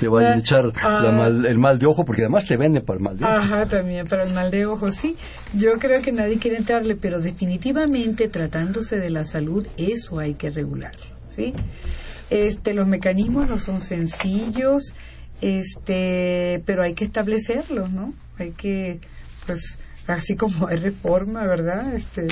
te van a echar ah. el mal de ojo, porque además te vende para el mal de ojo. Ajá, también para el mal de ojo, sí. Yo creo que nadie quiere entrarle, pero definitivamente tratándose de la salud, eso hay que regularlo, ¿sí? Este, los mecanismos no son sencillos, este, pero hay que establecerlos, ¿no? Hay que, pues, así como hay reforma, ¿verdad? Este,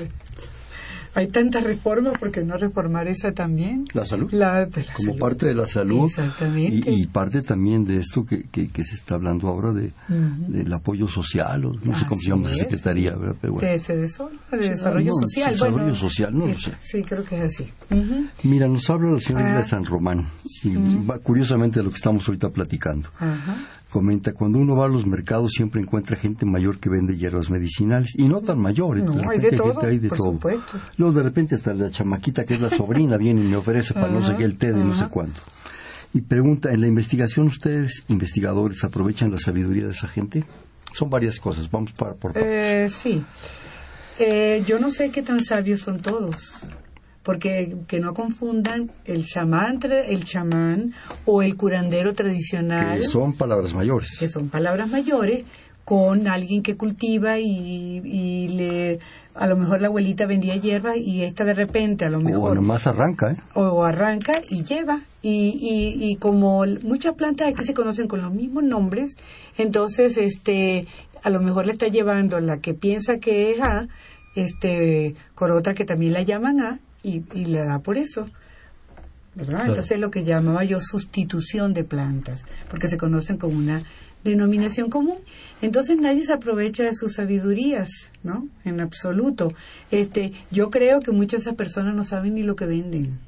hay tantas reformas, porque no reformar esa también? La salud. La, Como parte de la salud. Exactamente. Y, parte también de esto que, que, se está hablando ahora de, del apoyo social, o no sé cómo se llama esa secretaría, ¿verdad? Pero bueno. De, de desarrollo social. Desarrollo social, no lo sé. Sí, creo que es así. Mira, nos habla la señora de ah. San Román, y curiosamente de lo que estamos ahorita platicando. Ajá comenta, cuando uno va a los mercados siempre encuentra gente mayor que vende hierbas medicinales, y no tan mayor, no, de hay de todo, hay de todo. Luego de repente hasta la chamaquita que es la sobrina viene y me ofrece para no sé qué el té de no sé cuánto. Y pregunta, ¿en la investigación ustedes, investigadores, aprovechan la sabiduría de esa gente? Son varias cosas, vamos para, por eh, sí. Eh, yo no sé qué tan sabios son todos porque que no confundan el chamán, el chamán o el curandero tradicional. Que son palabras mayores. Que son palabras mayores con alguien que cultiva y, le a lo mejor la abuelita vendía hierba y esta de repente a lo mejor o nomás arranca ¿eh? o arranca y lleva y, y, y como muchas plantas aquí se conocen con los mismos nombres entonces este a lo mejor le está llevando la que piensa que es A este con otra que también la llaman A y, le da por eso. ¿verdad? Entonces es lo que llamaba yo sustitución de plantas, porque se conocen como una denominación común. Entonces nadie se aprovecha de sus sabidurías, ¿no? En absoluto. Este, yo creo que muchas de esas personas no saben ni lo que venden.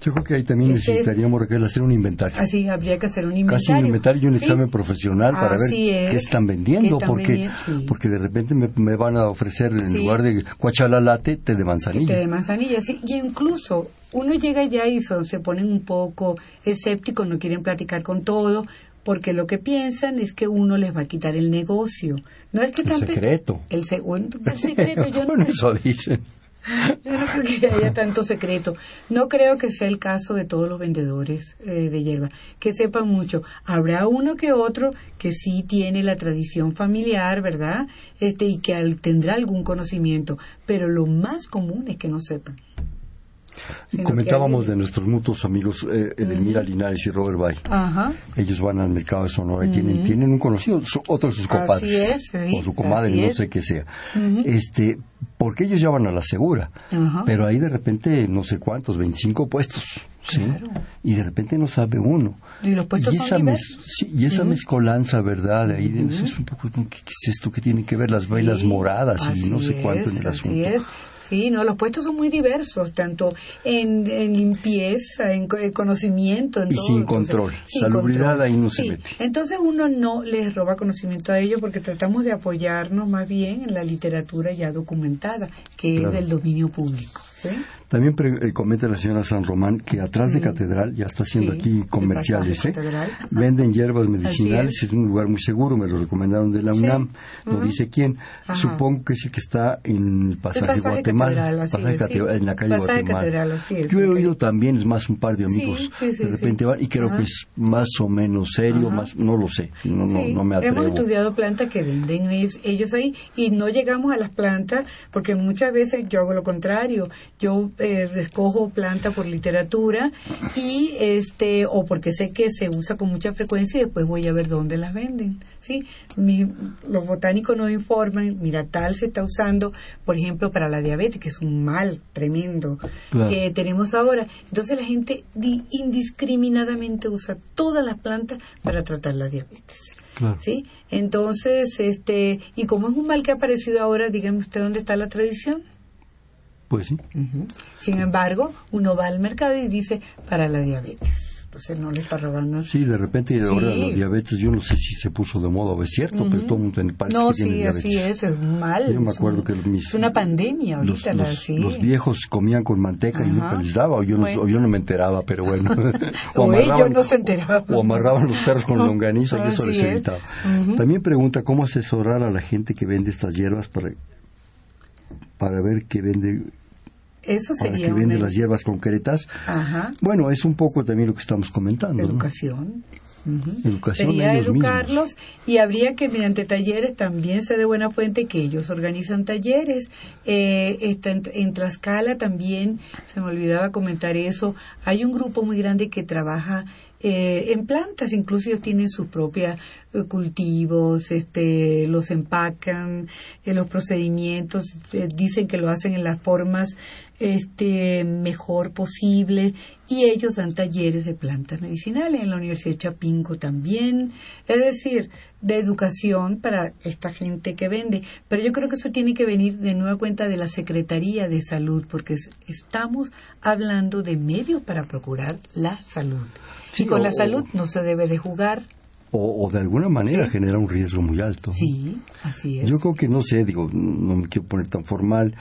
Yo creo que ahí también este, necesitaríamos hacer un inventario. Así, habría que hacer un inventario. Casi un inventario y un examen profesional para ver qué están vendiendo, porque porque de repente me, van a ofrecer en lugar de cuachalalate, té de manzanilla. Té de manzanilla, sí. Y incluso uno llega ya y se ponen un poco escépticos, no quieren platicar con todo, porque lo que piensan es que uno les va a quitar el negocio. No es que el secreto. El, segundo, el secreto, yo bueno, eso dicen. No creo que haya tanto secreto. No creo que sea el caso de todos los vendedores eh, de hierba, que sepan mucho. Habrá uno que otro que sí tiene la tradición familiar, ¿verdad? Este, y que tendrá algún conocimiento, pero lo más común es que no sepan. Comentábamos de nuestros mutuos amigos eh, Edelmira Linares y Robert Bay. Ellos van al mercado de Sonora y tienen, tienen un conocido, otro de sus compadres, o su comadre, no sé qué sea. este Porque ellos ya van a la segura, pero ahí de repente no sé cuántos, 25 puestos. ¿sí? Y de repente no sabe uno. Y, los esa, y esa mezcolanza, ¿verdad? De ahí es un poco, ¿qué, es esto que tiene que ver las velas moradas y no sé cuánto en el asunto? Sí, no, los puestos son muy diversos, tanto en, limpieza, en, conocimiento, en y sin control. Salubridad ahí no se mete. Entonces uno no les roba conocimiento a ellos porque tratamos de apoyarnos más bien en la literatura ya documentada, que es del dominio público. También eh, comenta la señora San Román que atrás de Catedral, ya está haciendo aquí comerciales, ¿eh? venden hierbas medicinales, es. un lugar muy seguro, me lo recomendaron de la UNAM, no dice quién, supongo que sí que está en el pasaje, Guatemala, en la calle Guatemala. Yo he oído también, es más un par de amigos, de repente van, y creo que es más o menos serio, más no lo sé, no, no, me atrevo. Hemos estudiado plantas que venden ellos ahí y no llegamos a las plantas porque muchas veces yo hago lo contrario, yo eh, escojo planta por literatura y este o porque sé que se usa con mucha frecuencia y después voy a ver dónde las venden sí los botánicos nos informan mira tal se está usando por ejemplo para la diabetes que es un mal tremendo que tenemos ahora entonces la gente indiscriminadamente usa todas las plantas para tratar la diabetes ¿Sí? Entonces, este, y como es un mal que ha aparecido ahora, dígame usted dónde está la tradición. Pues sí. Sin embargo, uno va al mercado y dice para la diabetes. Entonces no le está robando. Sí, de repente ahora la diabetes, yo no sé si se puso de moda o es cierto, pero todo el mundo parece no, que tiene diabetes. No, sí, así es, es mal. Yo me acuerdo que mis, es una pandemia ahorita. Los, los, viejos comían con manteca y nunca les daba, o yo, no, yo no me enteraba, pero bueno. o, amarraban, no se enteraba. O amarraban los perros con longaniza y eso les evitaba. También pregunta cómo asesorar a la gente que vende estas hierbas para para ver qué vende eso sería para que vende las hierbas concretas. Ajá. Bueno, es un poco también lo que estamos comentando. Educación. Educación Sería educarlos y habría que mediante talleres también se de buena fuente que ellos organizan talleres. Eh, está en, en, Tlaxcala también, se me olvidaba comentar eso, hay un grupo muy grande que trabaja eh, en plantas, incluso ellos tienen sus propios eh, cultivos, este, los empacan, eh, los procedimientos, dicen que lo hacen en las formas este, mejor posible y ellos dan talleres de plantas medicinales. En la Universidad de Chapingo también, es decir, de educación para esta gente que vende. Pero yo creo que eso tiene que venir de nueva cuenta de la Secretaría de Salud, porque estamos hablando de medios para procurar la salud y con la salud no se debe de jugar. O, de alguna manera genera un riesgo muy alto. Sí, así es. Yo creo que, no sé, digo, no me quiero poner tan formal.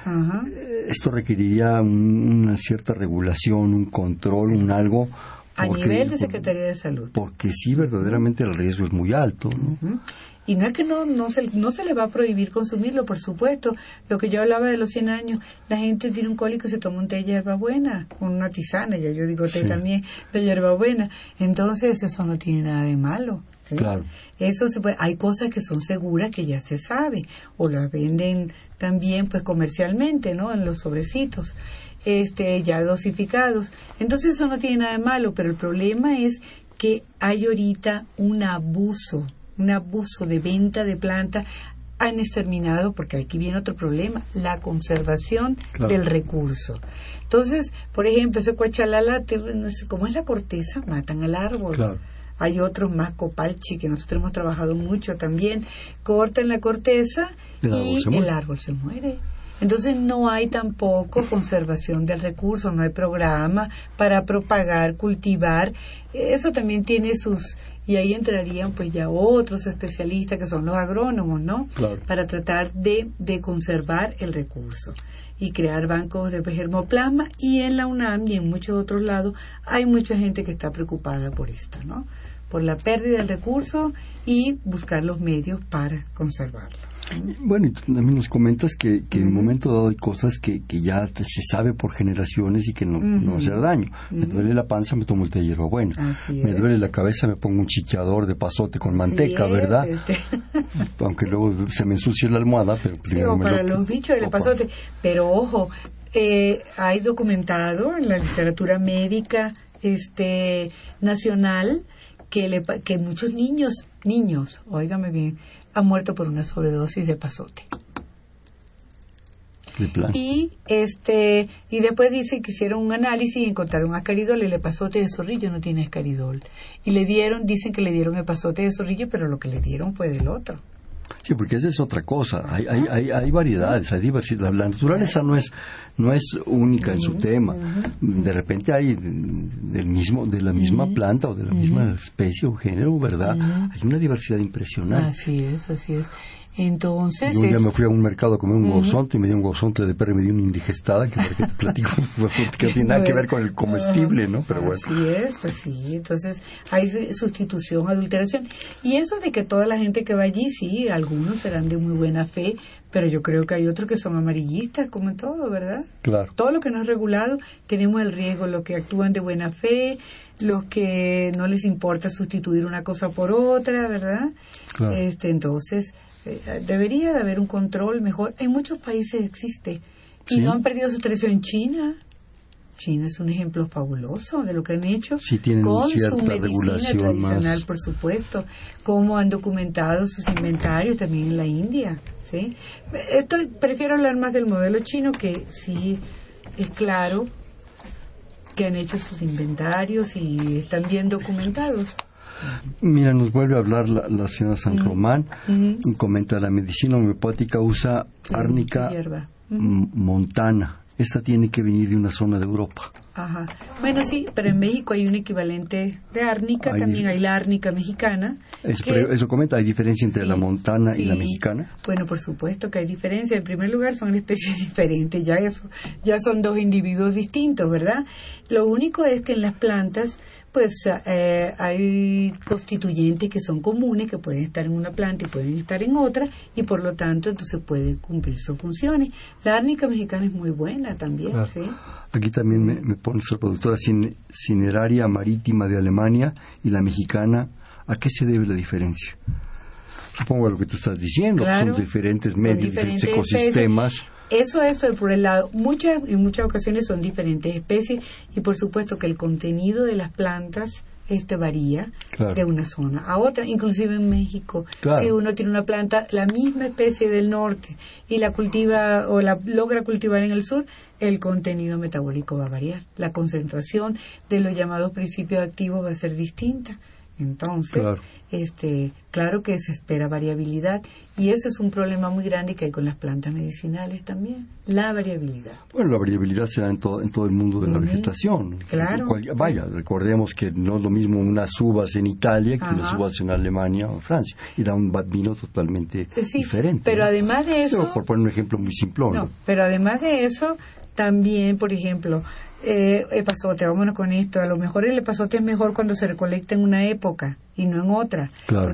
Eh, esto requeriría una cierta regulación, un control, un algo. A nivel de Secretaría de Salud. Porque sí, verdaderamente el riesgo es muy alto. ¿no? Y no es que no, no, se, no se le va a prohibir consumirlo, por supuesto. Lo que yo hablaba de los 100 años, la gente tiene un cólico y se toma un té de hierbabuena, una tisana, ya yo digo té también de hierbabuena. Entonces eso no tiene nada de malo. Claro. Eso se puede, hay cosas que son seguras que ya se sabe o las venden también pues comercialmente, ¿no? En los sobrecitos este ya dosificados. Entonces eso no tiene nada de malo, pero el problema es que hay ahorita un abuso un abuso de venta de plantas han exterminado, porque aquí viene otro problema, la conservación del recurso. Entonces, por ejemplo, ese cuachalala, como es la corteza, matan al árbol. Hay otros más copalchi que nosotros hemos trabajado mucho también. Cortan la corteza y el árbol se muere. Entonces no hay tampoco conservación del recurso, no hay programa para propagar, cultivar. Eso también tiene sus y ahí entrarían pues ya otros especialistas que son los agrónomos, ¿no? Para tratar de, de conservar el recurso y crear bancos de germoplasma y en la UNAM y en muchos otros lados hay mucha gente que está preocupada por esto, ¿no? Por la pérdida del recurso y buscar los medios para conservarlo. Bueno, y tú también nos comentas que, que en un momento dado hay cosas que, que ya se sabe por generaciones y que no, no hacer daño. Me duele la panza, me tomo el té de hierbabuena. Me duele la cabeza, me pongo un chichador de pasote con manteca, ¿verdad? Este. Aunque luego se me ensucia la almohada, pero primero para los bichos el pasote. Pero ojo, eh, hay documentado en la literatura médica este nacional que, le, que muchos niños, niños, óigame bien, ha muerto por una sobredosis de pasote. Y este y después dice que hicieron un análisis y encontraron ascaridol y el pasote de zorrillo no tiene ascaridol. Y le dieron, dicen que le dieron el pasote de zorrillo, pero lo que le dieron fue del otro. Sí, porque esa es otra cosa. Hay, hay, hay, hay variedades, hay diversidad. La naturaleza no es no es única en su tema. De repente hay del mismo de la misma planta o de la misma especie o género, ¿verdad? Hay una diversidad impresionante. Así es, así es. Entonces. Yo un día me fui a un mercado a comer un gozonte y me dio un gozonte de perro y me dio una indigestada que, te platico, que no tiene nada que ver con el comestible, ¿no? Pero bueno. Así es, pues sí. Entonces hay sustitución, adulteración. Y eso de que toda la gente que va allí, sí, algunos serán de muy buena fe, pero yo creo que hay otros que son amarillistas, como en todo, ¿verdad? Claro. Todo lo que no es regulado, tenemos el riesgo, los que actúan de buena fe, los que no les importa sustituir una cosa por otra, ¿verdad? Claro. Este, entonces, eh, debería de haber un control mejor. En muchos países existe y no han perdido su tradición. En China, China es un ejemplo fabuloso de lo que han hecho sí, tienen con su medicina tradicional, por supuesto, cómo han documentado sus inventarios también en la India. ¿sí? Esto, prefiero hablar más del modelo chino que sí es claro que han hecho sus inventarios y están bien documentados. Mira, nos vuelve a hablar la, señora San Román y comenta la medicina homeopática usa árnica montana. Esta tiene que venir de una zona de Europa. Ajá. Bueno, sí, pero en México hay un equivalente de árnica, también hay la árnica mexicana. eso comenta, ¿hay diferencia entre la montana y la mexicana? Bueno, por supuesto que hay diferencia. En primer lugar, son especies diferentes, ya, eso, ya son dos individuos distintos, ¿verdad? Lo único es que en las plantas pues eh, hay constituyentes que son comunes, que pueden estar en una planta y pueden estar en otra, y por lo tanto entonces pueden cumplir sus funciones. La árnica mexicana es muy buena también, ¿sí? Aquí también me, pone su productora Cineraria Marítima de Alemania y la mexicana. ¿A qué se debe la diferencia? Supongo a lo que tú estás diciendo, son diferentes medios, diferentes, ecosistemas. Eso es por el lado. Muchas, en muchas ocasiones son diferentes especies y por supuesto que el contenido de las plantas este varía de una zona a otra, inclusive en México. Si uno tiene una planta, la misma especie del norte, y la cultiva o la logra cultivar en el sur, el contenido metabólico va a variar. La concentración de los llamados principios activos va a ser distinta. Entonces, claro. este, claro que se espera variabilidad y eso es un problema muy grande que hay con las plantas medicinales también, la variabilidad. Bueno, la variabilidad se da en todo, en todo el mundo de la vegetación. Claro. vaya, recordemos que no es lo mismo unas uvas en Italia que unas uvas en Alemania o Francia y da un vino totalmente diferente. Pero además de eso... por poner un ejemplo muy simplón. No, pero además de eso, también, por ejemplo, eh, epazote, vámonos con esto, a lo mejor el epazote es mejor cuando se recolecta en una época y no en otra.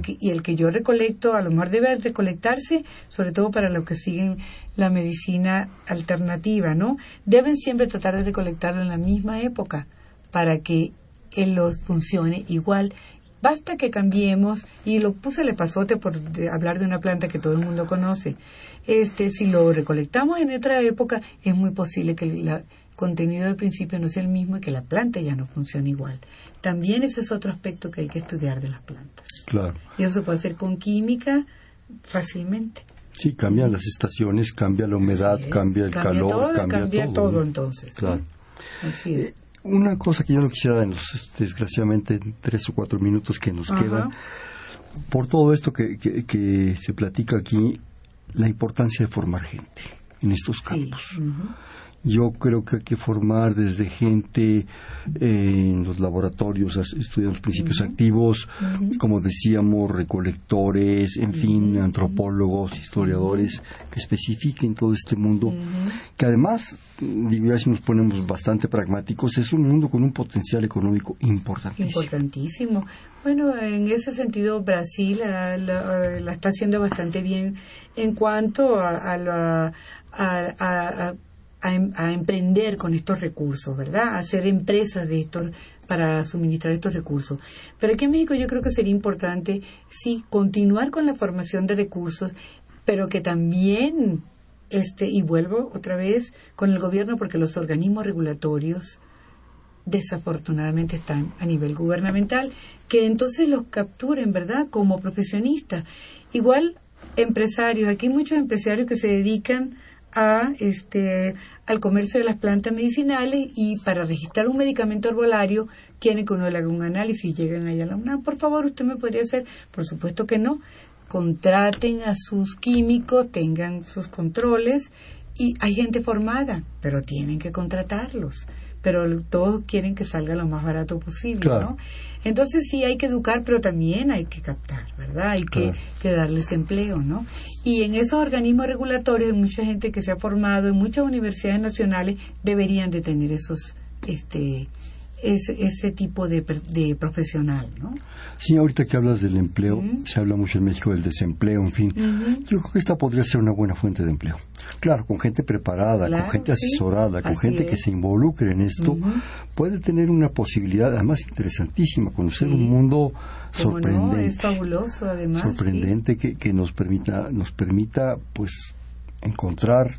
y el que yo recolecto, a lo mejor debe recolectarse, sobre todo para los que siguen la medicina alternativa, ¿no? Deben siempre tratar de recolectarlo en la misma época para que él los funcione igual. Basta que cambiemos, y lo puse el epazote por hablar de una planta que todo el mundo conoce. Este, si lo recolectamos en otra época, es muy posible que la, contenido del principio no es el mismo y que la planta ya no funciona igual. También ese es otro aspecto que hay que estudiar de las plantas. Claro. Y eso se puede hacer con química fácilmente. Sí, cambian las estaciones, cambia la humedad, cambia el calor, cambia, todo. entonces. Claro. Así es. Eh, una cosa que yo no quisiera, en los, desgraciadamente, tres o cuatro minutos que nos quedan, por todo esto que, que se platica aquí, la importancia de formar gente en estos campos. Yo creo que hay que formar desde gente eh, en los laboratorios, estudiando los principios activos, como decíamos, recolectores, en fin, antropólogos, historiadores, que especifiquen todo este mundo, que además, digo, ya si nos ponemos bastante pragmáticos, es un mundo con un potencial económico importantísimo. Importantísimo. Bueno, en ese sentido, Brasil la, está haciendo bastante bien en cuanto a, la, a Em, a, emprender con estos recursos, ¿verdad? A hacer empresas de estos para suministrar estos recursos. Pero aquí en México yo creo que sería importante, sí, continuar con la formación de recursos, pero que también, este, y vuelvo otra vez con el gobierno, porque los organismos regulatorios desafortunadamente están a nivel gubernamental, que entonces los capturen, ¿verdad?, como profesionistas. Igual empresarios, aquí hay muchos empresarios que se dedican a este al comercio de las plantas medicinales y para registrar un medicamento herbolario quieren que uno le haga un análisis y llegan allá a la UNAM. Por favor, usted me podría hacer, por supuesto que no. Contraten a sus químicos, tengan sus controles y hay gente formada, pero tienen que contratarlos pero todos quieren que salga lo más barato posible, ¿no? Entonces sí hay que educar, pero también hay que captar, ¿verdad? Hay que, que, darles empleo, ¿no? Y en esos organismos regulatorios hay mucha gente que se ha formado, en muchas universidades nacionales deberían de tener esos, este, ese, ese tipo de, de, profesional, ¿no? Sí, ahorita que hablas del empleo, se habla mucho en México del desempleo, en fin. Yo creo que esta podría ser una buena fuente de empleo. Claro, con gente preparada, con gente asesorada, con gente que se involucre en esto, puede tener una posibilidad, además interesantísima, conocer un mundo sorprendente. es fabuloso, además. Sorprendente que, que nos permita, nos permita, pues, encontrar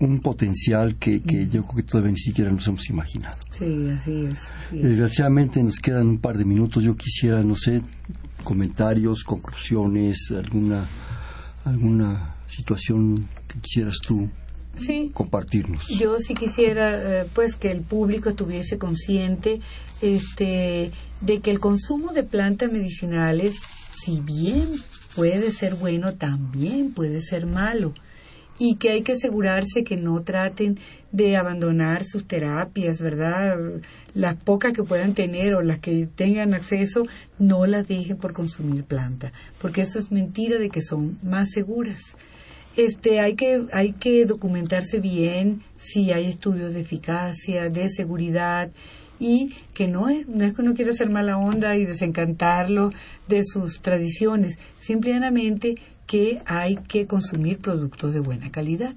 un potencial que, que yo creo que todavía ni siquiera nos hemos imaginado. Sí, así es, Desgraciadamente nos quedan un par de minutos. Yo quisiera, no sé, comentarios, conclusiones, alguna, alguna situación que quisieras tú compartirnos. Yo sí quisiera, eh, pues, que el público estuviese consciente este, de que el consumo de plantas medicinales, si bien puede ser bueno, también puede ser malo y que hay que asegurarse que no traten de abandonar sus terapias, ¿verdad? Las pocas que puedan tener o las que tengan acceso, no las dejen por consumir planta, porque eso es mentira de que son más seguras. Este, hay que, hay que documentarse bien si hay estudios de eficacia, de seguridad, y que no es, no es que uno quiera hacer mala onda y desencantarlo de sus tradiciones, simplemente que hay que consumir productos de buena calidad.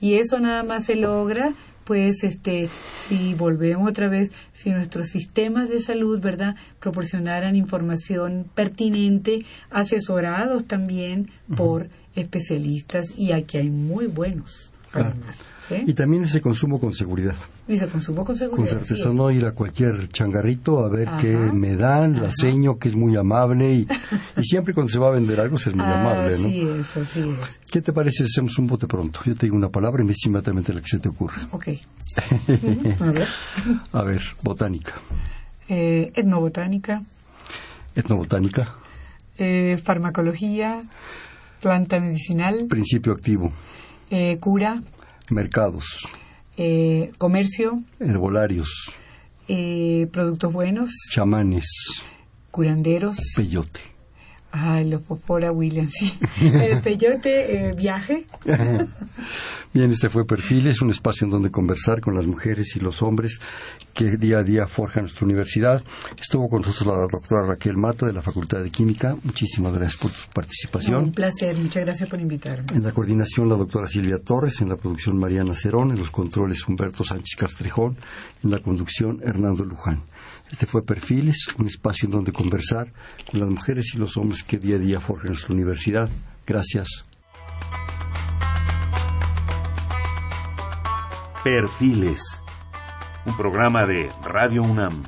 Y eso nada más se logra pues este si volvemos otra vez si nuestros sistemas de salud verdad proporcionaran información pertinente asesorados también por especialistas y aquí hay muy buenos además y también ese consumo con seguridad. Y ese consumo con seguridad. Con certeza, no ir a cualquier changarrito a ver qué me dan, la seño que es muy amable y, siempre cuando se va a vender algo se es muy amable, ¿no? Así es, así es. ¿Qué te parece si hacemos un bote pronto? Yo te digo una palabra y me dices inmediatamente la que se te ocurre. Ok. a ver. A ver, botánica. Eh, etnobotánica. Etnobotánica. Eh, farmacología, planta medicinal. Principio activo. Eh, cura. Mercados. Eh, comercio. Herbolarios. Eh, productos buenos. Chamanes. Curanderos. Peyote. Ah, los Popora Williams, sí. El peyote, eh, viaje. Bien, este fue Perfiles, un espacio en donde conversar con las mujeres y los hombres que día a día forjan nuestra universidad. Estuvo con nosotros la doctora Raquel Mato de la Facultad de Química. Muchísimas gracias por su participación. un placer, muchas gracias por invitarme. En la coordinación la doctora Silvia Torres, en la producción Mariana Cerón, en los controles Humberto Sánchez Castrejón, en la conducción Hernando Luján. Este fue Perfiles, un espacio en donde conversar con las mujeres y los hombres que día a día forjan nuestra universidad. Gracias. Perfiles, un programa de Radio UNAM.